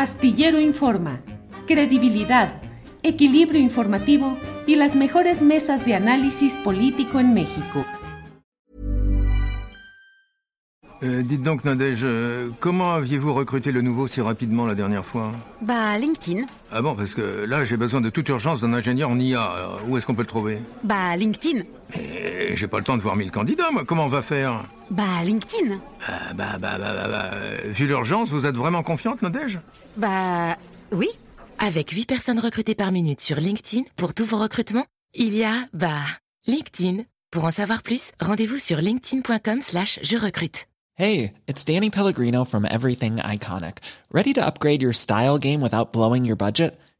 Astillero Informa, credibilidad, equilibrio informativo y las mejores mesas de análisis político en México. Euh, dites donc, Nadège, euh, comment aviez-vous recruté le nouveau si rapidement la dernière fois? Bah, LinkedIn. Ah bon, parce que là, j'ai besoin de toute urgence d'un ingénieur en IA. Alors, où est-ce qu'on peut le trouver? Bah, LinkedIn. Mais j'ai pas le temps de voir mille candidats, moi. Comment on va faire? Bah, LinkedIn. Ah, bah, bah, bah, bah, bah, euh, Vu l'urgence, vous êtes vraiment confiante, Nadège? Bah, oui. Avec 8 personnes recrutées par minute sur LinkedIn pour tous vos recrutements, il y a, bah, LinkedIn. Pour en savoir plus, rendez-vous sur linkedin.com slash je recrute. Hey, it's Danny Pellegrino from Everything Iconic. Ready to upgrade your style game without blowing your budget?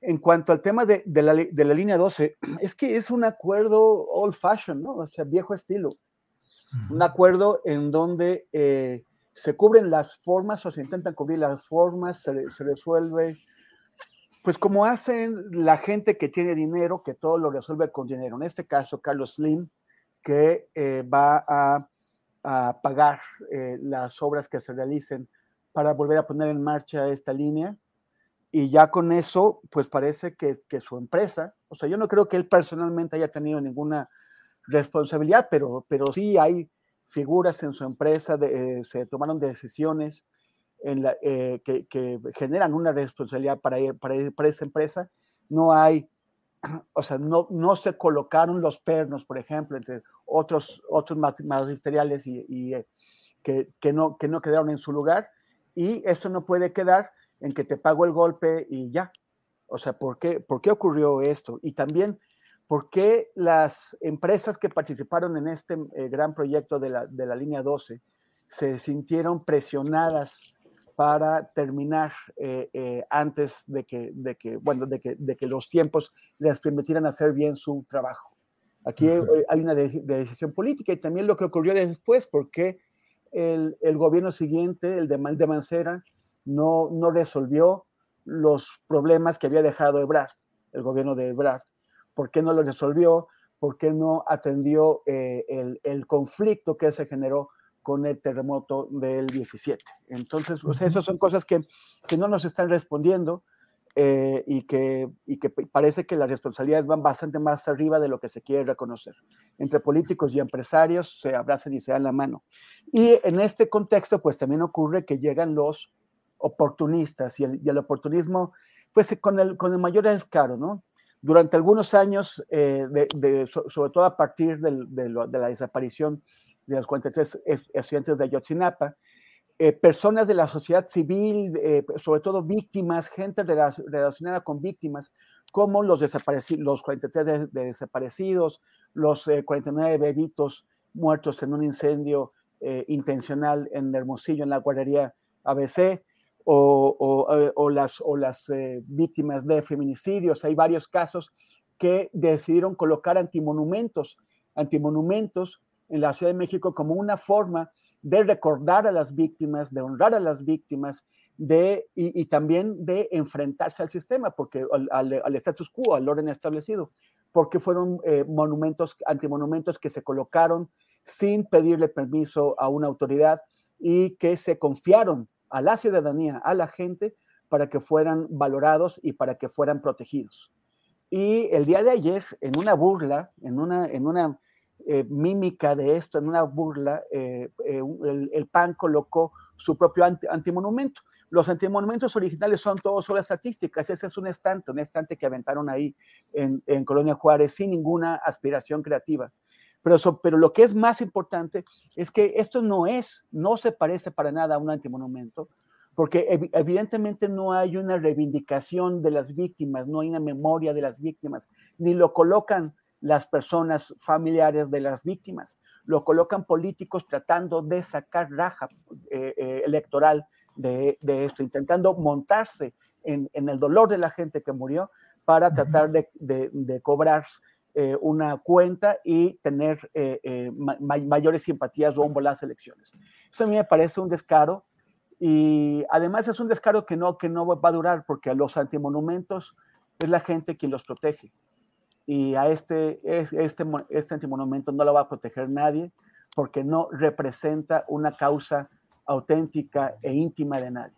En cuanto al tema de, de, la, de, la, línea 12, es que es un acuerdo old fashion, ¿no? O sea, viejo estilo. Un acuerdo en donde eh, se cubren las formas o se intentan cubrir las formas, se, se resuelve pues como hacen la gente que tiene dinero, que todo lo resuelve con dinero. En este caso, Carlos Slim, que eh, va a, a pagar eh, las obras que se realicen para volver a poner en marcha esta línea. Y ya con eso, pues parece que, que su empresa, o sea, yo no creo que él personalmente haya tenido ninguna responsabilidad, pero, pero sí hay figuras en su empresa, eh, se tomaron decisiones eh, que, generan una responsabilidad para, para, para, esa empresa. No hay, o sea, no, no se colocaron los pernos, por ejemplo, entre otros, otros materiales y, eh, que, que, no, que no quedaron en su lugar. Y eso no puede quedar en que te pago el golpe y ya. O sea, ¿por qué, por qué ocurrió esto? Y también, ¿por qué las empresas que participaron en este eh, gran proyecto de la, de la línea 12 se sintieron presionadas para terminar eh, eh, antes de que, de que, bueno, de que, de que los tiempos les permitieran hacer bien su trabajo. Aquí hay una de, de decisión política y también lo que ocurrió después, porque el, el gobierno siguiente, el de, de Mancera, no, no resolvió los problemas que había dejado Ebrard, el gobierno de Ebrard. ¿Por qué no lo resolvió? ¿Por qué no atendió eh, el, el conflicto que se generó con el terremoto del 17. Entonces, pues, esas son cosas que, que, no nos están respondiendo eh, y, que, y que parece que las responsabilidades van bastante más arriba de lo que se quiere reconocer. Entre políticos y empresarios se abrazan y se dan la mano. Y en este contexto, pues también ocurre que llegan los oportunistas y el, y el oportunismo, pues con el, con el mayor descaro, ¿no? Durante algunos años, eh, sobre todo a partir de, de, la desaparición de los 43 estudiantes de Ayotzinapa, eh, personas de la sociedad civil, eh, sobre todo víctimas, gente relacionada con víctimas, como los, desaparecidos, los 43 de, de desaparecidos, los eh, 49 bebitos muertos en un incendio intencional en Hermosillo, en la guardería ABC, o, o, o las, o las eh, víctimas de feminicidios. Hay varios casos que decidieron colocar antimonumentos, antimonumentos en la Ciudad de México como una forma de recordar a las víctimas, de honrar a las víctimas, de, y, y también de enfrentarse al sistema, porque al, al, al, status quo, al orden establecido, porque fueron eh, monumentos, antimonumentos que se colocaron sin pedirle permiso a una autoridad y que se confiaron a la ciudadanía, a la gente, para que fueran valorados y para que fueran protegidos. Y el día de ayer, en una burla, en una, en una eh, mímica de esto, en una burla, eh, eh, el, PAN colocó su propio anti, antimonumento. Los antimonumentos originales son todos obras artísticas, ese es un estante, un estante que aventaron ahí en Colonia Juárez sin ninguna aspiración creativa. Pero, lo que es más importante es que esto no es, no se parece para nada a un antimonumento, porque ev evidentemente no hay una reivindicación de las víctimas, no hay una memoria de las víctimas, ni lo colocan las personas familiares de las víctimas, lo colocan políticos tratando de sacar raja eh, eh, electoral de, esto, intentando montarse en, el dolor de la gente que murió para tratar de, cobrar eh, una cuenta y tener eh, eh, mayores simpatías rumbo a las elecciones. Eso a mí me parece un descaro y además es un descaro que no, que no va a durar porque a los antimonumentos es la gente quien los protege y a este, este, este antimonumento no lo va a proteger nadie porque no representa una causa auténtica e íntima de nadie.